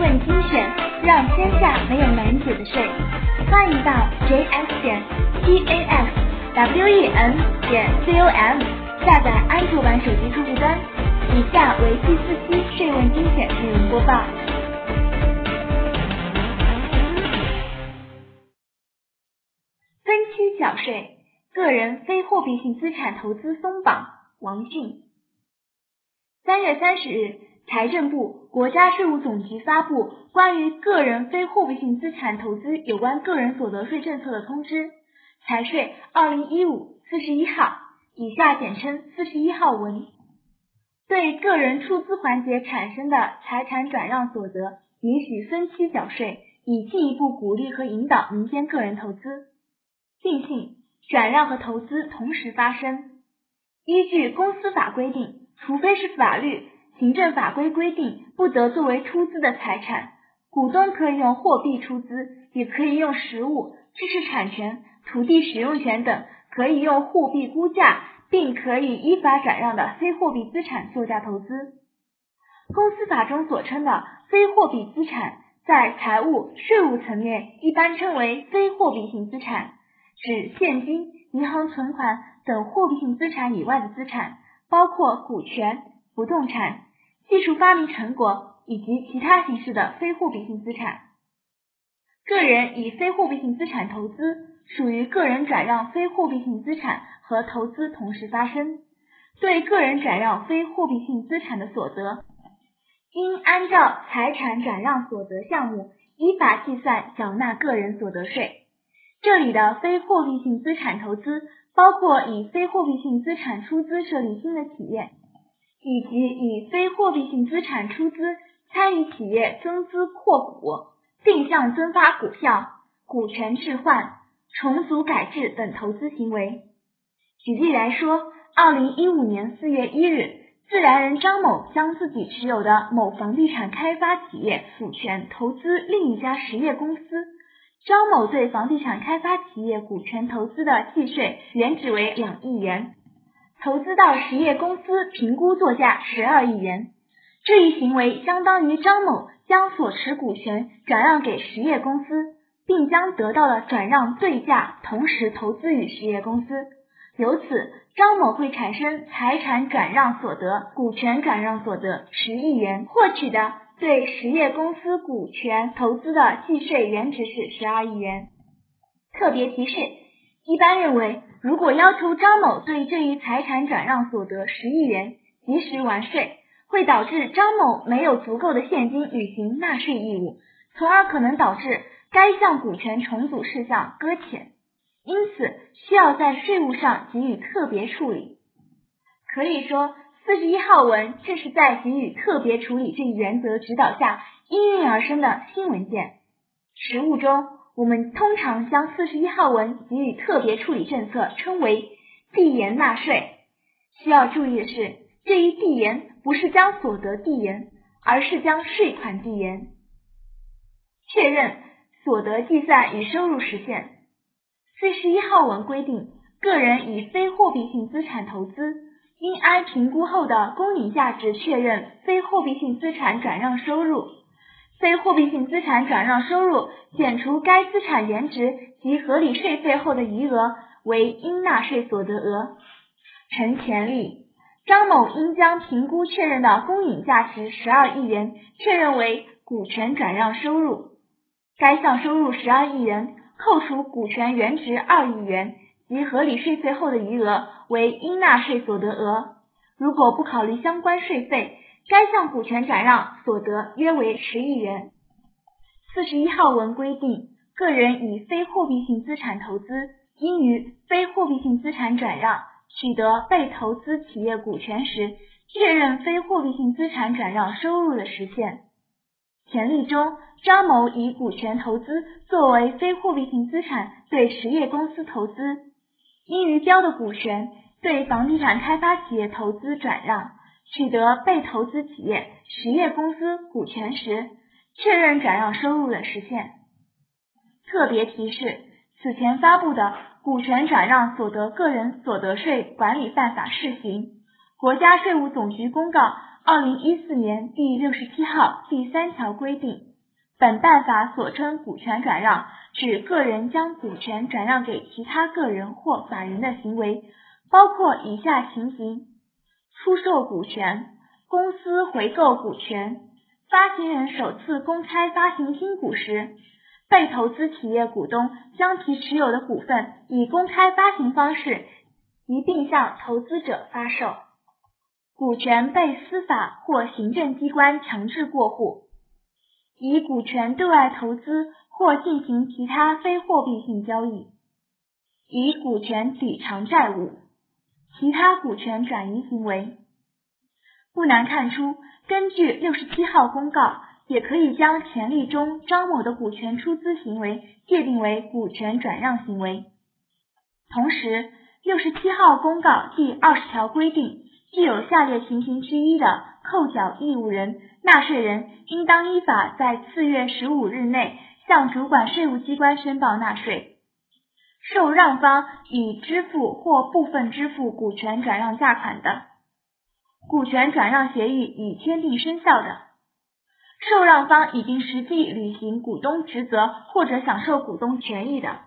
问精选，让天下没有难解的税。欢迎到 js 点 t a x w e n 点 c o m 下载安卓版手机客户端。以下为第四期税问精选内容播报。分期缴税，个人非货币性资产投资松绑。王俊。三月三十日，财政部、国家税务总局发布关于个人非货币性资产投资有关个人所得税政策的通知（财税二零一五四十一号），以下简称四十一号文。对个人出资环节产生的财产转让所得，允许分期缴税，以进一步鼓励和引导民间个人投资。定性：转让和投资同时发生。依据公司法规定。除非是法律、行政法规规定不得作为出资的财产，股东可以用货币出资，也可以用实物、知识产权、土地使用权等可以用货币估价并可以依法转让的非货币资产作价投资。公司法中所称的非货币资产，在财务、税务层面一般称为非货币性资产，指现金、银行存款等货币性资产以外的资产。包括股权、不动产、技术发明成果以及其他形式的非货币性资产。个人以非货币性资产投资，属于个人转让非货币性资产和投资同时发生。对个人转让非货币性资产的所得，应按照财产转让所得项目依法计算缴纳个人所得税。这里的非货币性资产投资。包括以非货币性资产出资设立新的企业，以及以非货币性资产出资参与企业增资扩股、定向增发股票、股权置换、重组改制等投资行为。举例来说，二零一五年四月一日，自然人张某将自己持有的某房地产开发企业股权投资另一家实业公司。张某对房地产开发企业股权投资的计税原值为两亿元，投资到实业公司评估作价十二亿元。这一行为相当于张某将所持股权转让给实业公司，并将得到的转让对价同时投资于实业公司。由此，张某会产生财产转让所得、股权转让所得十亿元，获取的。对实业公司股权投资的计税原值是十二亿元。特别提示：一般认为，如果要求张某对这一财产转让所得十亿元及时完税，会导致张某没有足够的现金履行纳税义务，从而可能导致该项股权重组事项搁浅，因此需要在税务上给予特别处理。可以说。四十一号文正是在给予特别处理这一原则指导下应运而生的新文件。实务中，我们通常将四十一号文给予特别处理政策称为递延纳税。需要注意的是，这一递延不是将所得递延，而是将税款递延。确认所得计算与收入实现。四十一号文规定，个人以非货币性资产投资。应按评估后的公允价值确认非货币性资产转让收入，非货币性资产转让收入减除该资产原值及合理税费后的余额为应纳税所得额。成前例，张某应将评估确认的公允价值十二亿元确认为股权转让收入，该项收入十二亿元扣除股权原值二亿元。及合理税费后的余额为应纳税所得额。如果不考虑相关税费，该项股权转让所得约为十亿元。四十一号文规定，个人以非货币性资产投资，应于非货币性资产转让取得被投资企业股权时，确认非货币性资产转让收入的实现。前例中，张某以股权投资作为非货币性资产对实业公司投资。应于标的股权对房地产开发企业投资转让，取得被投资企业实业公司股权时，确认转让收入的实现。特别提示：此前发布的《股权转让所得个人所得税管理办法（试行）》，国家税务总局公告二零一四年第六十七号第三条规定，本办法所称股权转让，指个人将股权转让给其他个人或法人的行为，包括以下情形：出售股权、公司回购股权、发行人首次公开发行新股时，被投资企业股东将其持有的股份以公开发行方式一并向投资者发售；股权被司法或行政机关强制过户。以股权对外投资或进行其他非货币性交易，以股权抵偿债务，其他股权转移行为。不难看出，根据六十七号公告，也可以将权利中、张某的股权出资行为界定为股权转让行为。同时，六十七号公告第二十条规定，具有下列情形之一的扣缴义务人。纳税人应当依法在次月十五日内向主管税务机关申报纳税。受让方已支付或部分支付股权转让价款的，股权转让协议已签订生效的，受让方已经实际履行股东职责或者享受股东权益的，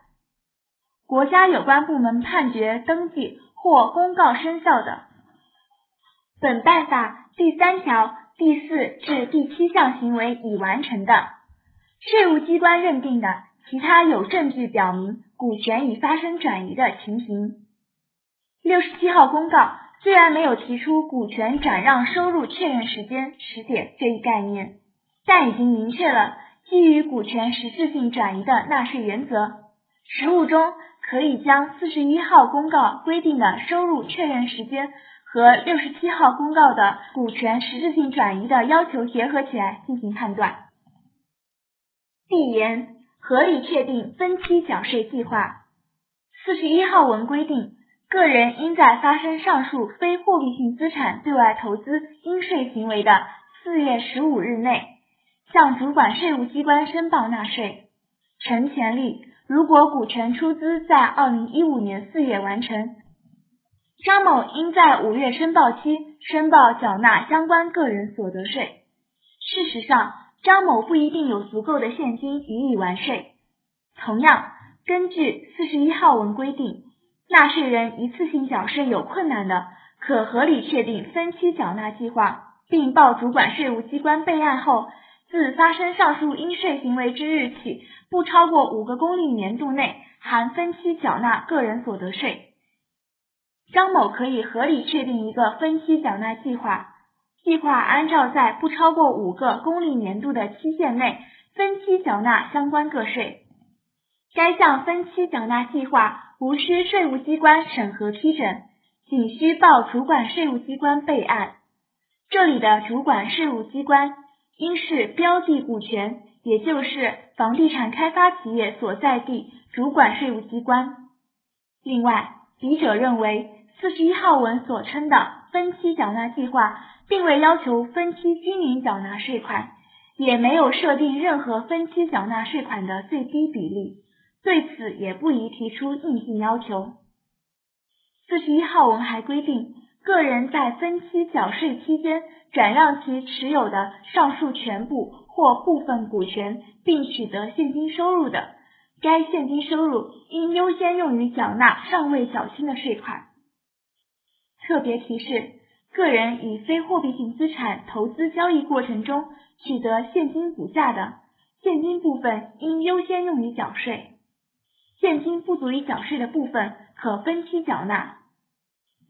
国家有关部门判决登记或公告生效的。本办法第三条。第四至第七项行为已完成的，税务机关认定的其他有证据表明股权已发生转移的情形。六十七号公告虽然没有提出股权转让收入确认时间时点这一概念，但已经明确了基于股权实质性转移的纳税原则。实务中可以将四十一号公告规定的收入确认时间。和六十七号公告的股权实质性转移的要求结合起来进行判断。递延合理确定分期缴税计划。四十一号文规定，个人应在发生上述非货币性资产对外投资应税行为的四月十五日内，向主管税务机关申报纳税。成权利，如果股权出资在二零一五年四月完成。张某应在五月申报期申报缴纳相关个人所得税。事实上，张某不一定有足够的现金予以完税。同样，根据四十一号文规定，纳税人一次性缴税有困难的，可合理确定分期缴纳计划，并报主管税务机关备案后，自发生上述应税行为之日起，不超过五个公历年度内，含分期缴纳个人所得税。张某可以合理确定一个分期缴纳计划，计划按照在不超过五个公历年度的期限内分期缴纳相关个税。该项分期缴纳计划无需税务机关审核批准，仅需报主管税务机关备案。这里的主管税务机关应是标的股权，也就是房地产开发企业所在地主管税务机关。另外，笔者认为。四十一号文所称的分期缴纳计划，并未要求分期均匀缴纳税款，也没有设定任何分期缴纳税款的最低比例，对此也不宜提出硬性要求。四十一号文还规定，个人在分期缴税期间转让其持有的上述全部或部分股权，并取得现金收入的，该现金收入应优先用于缴纳尚未缴清的税款。特别提示：个人以非货币性资产投资交易过程中取得现金股价的，现金部分应优先用于缴税；现金不足以缴税的部分可分期缴纳。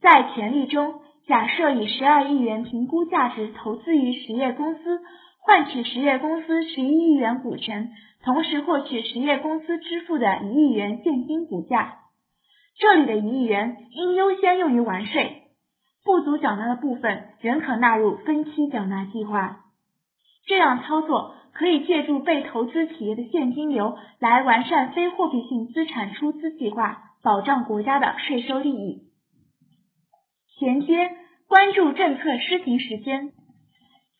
在权利中，假设以十二亿元评估价值投资于实业公司，换取实业公司十一亿元股权，同时获取实业公司支付的一亿元现金股价，这里的一亿元应优先用于完税。不足缴纳的部分仍可纳入分期缴纳计划。这样操作可以借助被投资企业的现金流来完善非货币性资产出资计划，保障国家的税收利益。衔接关注政策施行时间。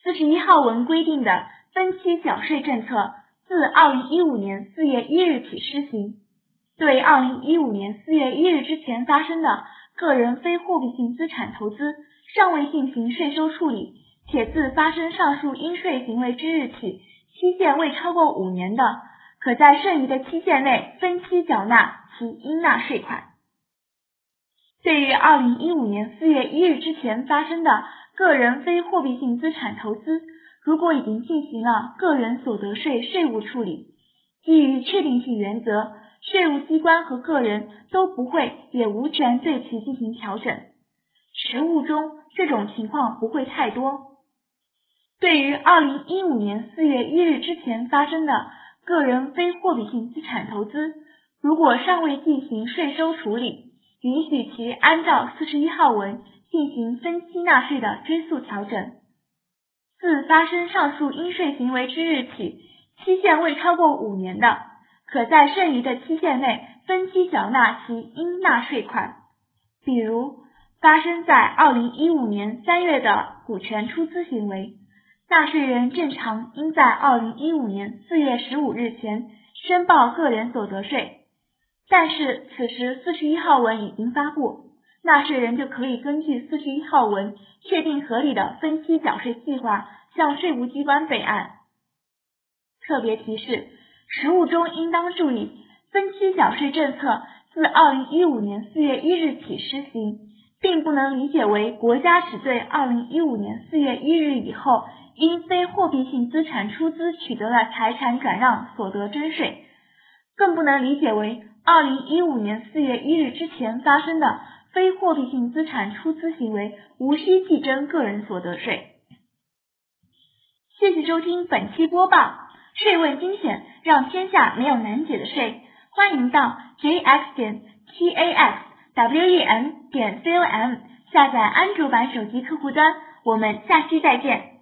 四十一号文规定的分期缴税政策自二零一五年四月一日起施行，对二零一五年四月一日之前发生的。个人非货币性资产投资尚未进行税收处理，且自发生上述应税行为之日起，期限未超过五年的，可在剩余的期限内分期缴纳其应纳税款。对于二零一五年四月一日之前发生的个人非货币性资产投资，如果已经进行了个人所得税税务处理，基于确定性原则，税务机关和个人都不会也无权对其进行调整。实务中，这种情况不会太多。对于二零一五年四月一日之前发生的个人非货币性资产投资，如果尚未进行税收处理，允许其按照四十一号文进行分期纳税的追溯调整。自发生上述应税行为之日起，期限未超过五年的，可在剩余的期限内分期缴纳其应纳税款。比如，发生在二零一五年三月的股权出资行为，纳税人正常应在二零一五年四月十五日前申报个人所得税。但是此时四十一号文已经发布，纳税人就可以根据四十一号文确定合理的分期缴税计划，向税务机关备案。特别提示：实务中应当注意，分期缴税政策自二零一五年四月一日起施行，并不能理解为国家只对二零一五年四月一日以后因非货币性资产出资取得的财产转让所得征税，更不能理解为。二零一五年四月一日之前发生的非货币性资产出资行为，无需计征个人所得税。谢谢收听本期播报，税问精选，让天下没有难解的税。欢迎到 jx 点 taxwem 点 com 下载安卓版手机客户端。我们下期再见。